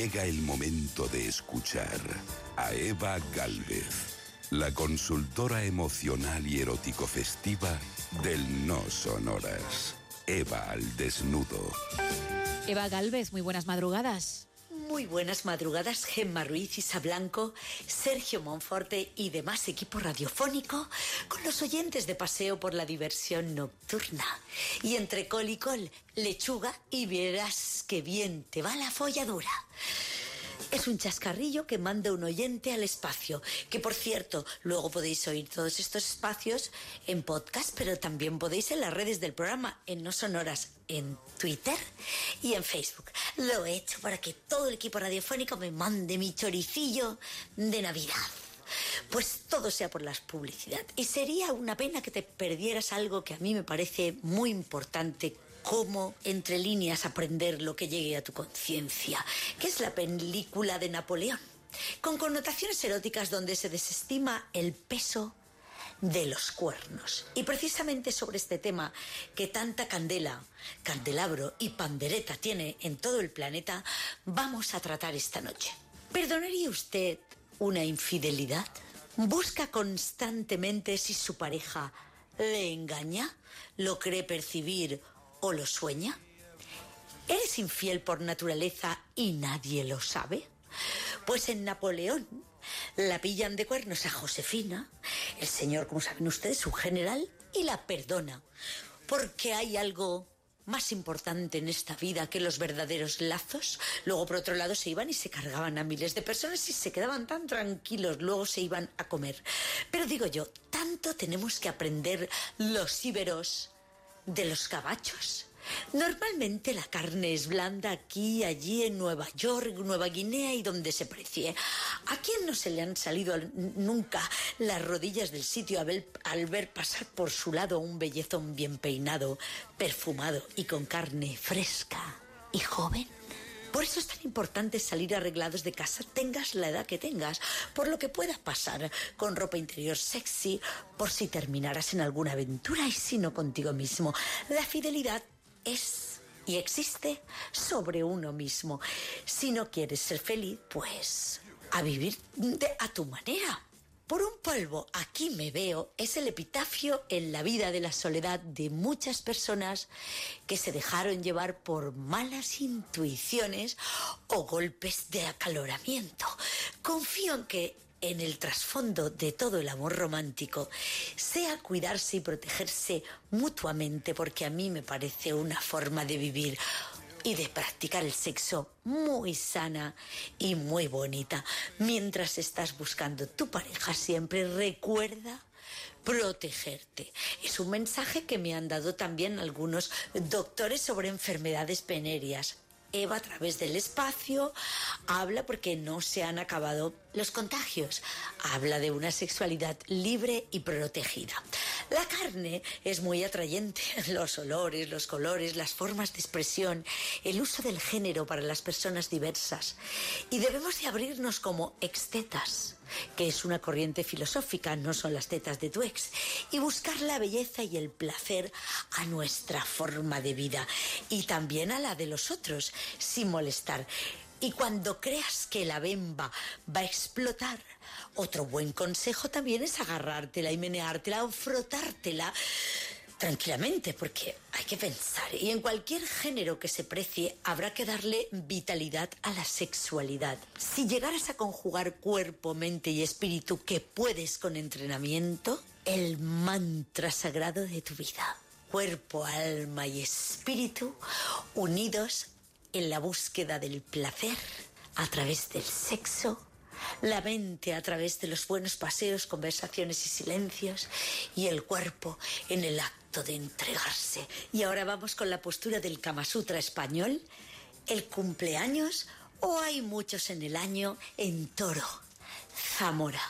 Llega el momento de escuchar a Eva Galvez, la consultora emocional y erótico festiva del No Sonoras. Eva al desnudo. Eva Galvez, muy buenas madrugadas. Muy buenas madrugadas, Gemma Ruiz, Isa Blanco, Sergio Monforte y demás equipo radiofónico con los oyentes de paseo por la diversión nocturna. Y entre col y col, lechuga y verás que bien te va la folladura. Es un chascarrillo que manda un oyente al espacio, que por cierto, luego podéis oír todos estos espacios en podcast, pero también podéis en las redes del programa, en No Sonoras, en Twitter y en Facebook. Lo he hecho para que todo el equipo radiofónico me mande mi choricillo de Navidad. Pues todo sea por las publicidad. Y sería una pena que te perdieras algo que a mí me parece muy importante cómo entre líneas aprender lo que llegue a tu conciencia, que es la película de Napoleón, con connotaciones eróticas donde se desestima el peso de los cuernos. Y precisamente sobre este tema que tanta candela, candelabro y pandereta tiene en todo el planeta, vamos a tratar esta noche. ¿Perdonaría usted una infidelidad? ¿Busca constantemente si su pareja le engaña? ¿Lo cree percibir o lo sueña? ¿Eres infiel por naturaleza y nadie lo sabe? Pues en Napoleón la pillan de cuernos a Josefina, el señor, como saben ustedes, su general, y la perdona. Porque hay algo más importante en esta vida que los verdaderos lazos. Luego, por otro lado, se iban y se cargaban a miles de personas y se quedaban tan tranquilos. Luego se iban a comer. Pero digo yo, tanto tenemos que aprender los íberos de los cabachos. Normalmente la carne es blanda aquí, allí, en Nueva York, Nueva Guinea y donde se precie. ¿A quién no se le han salido nunca las rodillas del sitio al ver pasar por su lado un bellezón bien peinado, perfumado y con carne fresca y joven? Por eso es tan importante salir arreglados de casa, tengas la edad que tengas, por lo que pueda pasar con ropa interior sexy, por si terminaras en alguna aventura y si no contigo mismo. La fidelidad es y existe sobre uno mismo. Si no quieres ser feliz, pues a vivir a tu manera. Por un polvo, aquí me veo, es el epitafio en la vida de la soledad de muchas personas que se dejaron llevar por malas intuiciones o golpes de acaloramiento. Confío en que en el trasfondo de todo el amor romántico sea cuidarse y protegerse mutuamente, porque a mí me parece una forma de vivir y de practicar el sexo muy sana y muy bonita. Mientras estás buscando tu pareja, siempre recuerda protegerte. Es un mensaje que me han dado también algunos doctores sobre enfermedades penerias. Eva a través del espacio habla porque no se han acabado los contagios. Habla de una sexualidad libre y protegida. La carne es muy atrayente, los olores, los colores, las formas de expresión, el uso del género para las personas diversas. Y debemos de abrirnos como extetas, que es una corriente filosófica, no son las tetas de tu ex, y buscar la belleza y el placer a nuestra forma de vida y también a la de los otros, sin molestar. Y cuando creas que la bemba va a explotar, otro buen consejo también es agarrártela y meneártela o frotártela tranquilamente, porque hay que pensar. Y en cualquier género que se precie, habrá que darle vitalidad a la sexualidad. Si llegaras a conjugar cuerpo, mente y espíritu que puedes con entrenamiento, el mantra sagrado de tu vida. Cuerpo, alma y espíritu unidos en la búsqueda del placer a través del sexo, la mente a través de los buenos paseos, conversaciones y silencios, y el cuerpo en el acto de entregarse. Y ahora vamos con la postura del Kama Sutra español, el cumpleaños o hay muchos en el año en Toro, Zamora.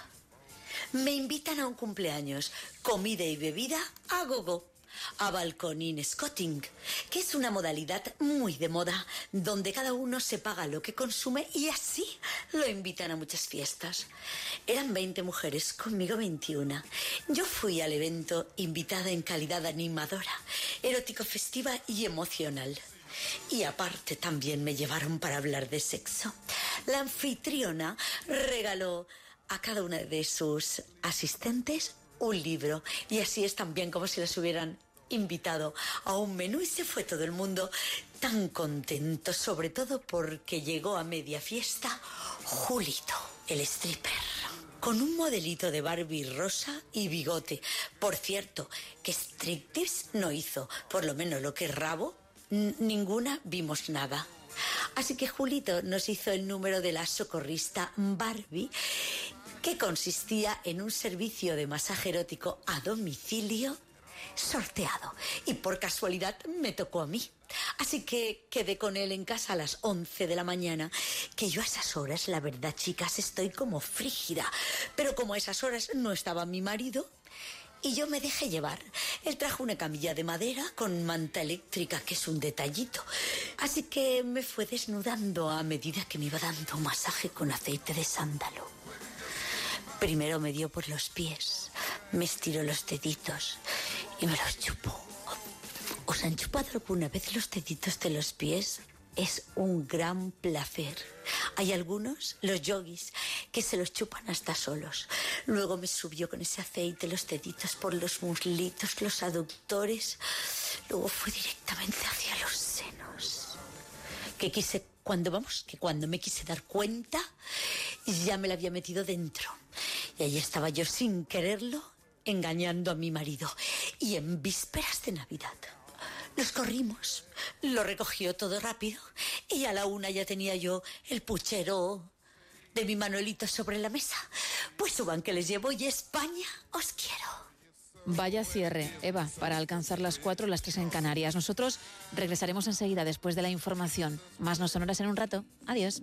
Me invitan a un cumpleaños, comida y bebida a gogo a balconín scotting, que es una modalidad muy de moda, donde cada uno se paga lo que consume y así lo invitan a muchas fiestas. Eran 20 mujeres, conmigo 21. Yo fui al evento invitada en calidad animadora, erótico festiva y emocional. Y aparte también me llevaron para hablar de sexo. la anfitriona regaló a cada una de sus asistentes un libro y así es también como si les hubieran invitado a un menú y se fue todo el mundo tan contento, sobre todo porque llegó a media fiesta Julito, el stripper con un modelito de Barbie rosa y bigote. Por cierto, que striptease no hizo, por lo menos lo que es rabo, ninguna vimos nada. Así que Julito nos hizo el número de la socorrista Barbie, que consistía en un servicio de masaje erótico a domicilio sorteado. Y por casualidad me tocó a mí. Así que quedé con él en casa a las 11 de la mañana, que yo a esas horas, la verdad, chicas, estoy como frígida. Pero como a esas horas no estaba mi marido, y yo me dejé llevar. Él trajo una camilla de madera con manta eléctrica, que es un detallito. Así que me fue desnudando a medida que me iba dando masaje con aceite de sándalo. Primero me dio por los pies, me estiró los deditos y me los chupó. ¿Os han chupado alguna vez los deditos de los pies? Es un gran placer. Hay algunos, los yogis, que se los chupan hasta solos. Luego me subió con ese aceite los deditos por los muslitos, los aductores. Luego fue directamente hacia los senos. Que quise, cuando vamos, que cuando me quise dar cuenta, ya me la había metido dentro. Y ahí estaba yo sin quererlo, engañando a mi marido. Y en vísperas de Navidad. Nos corrimos. Lo recogió todo rápido y a la una ya tenía yo el puchero de mi Manuelito sobre la mesa. Pues suban que les llevo y España os quiero. Vaya cierre, Eva, para alcanzar las cuatro, las tres en Canarias. Nosotros regresaremos enseguida después de la información. Más no sonoras en un rato. Adiós.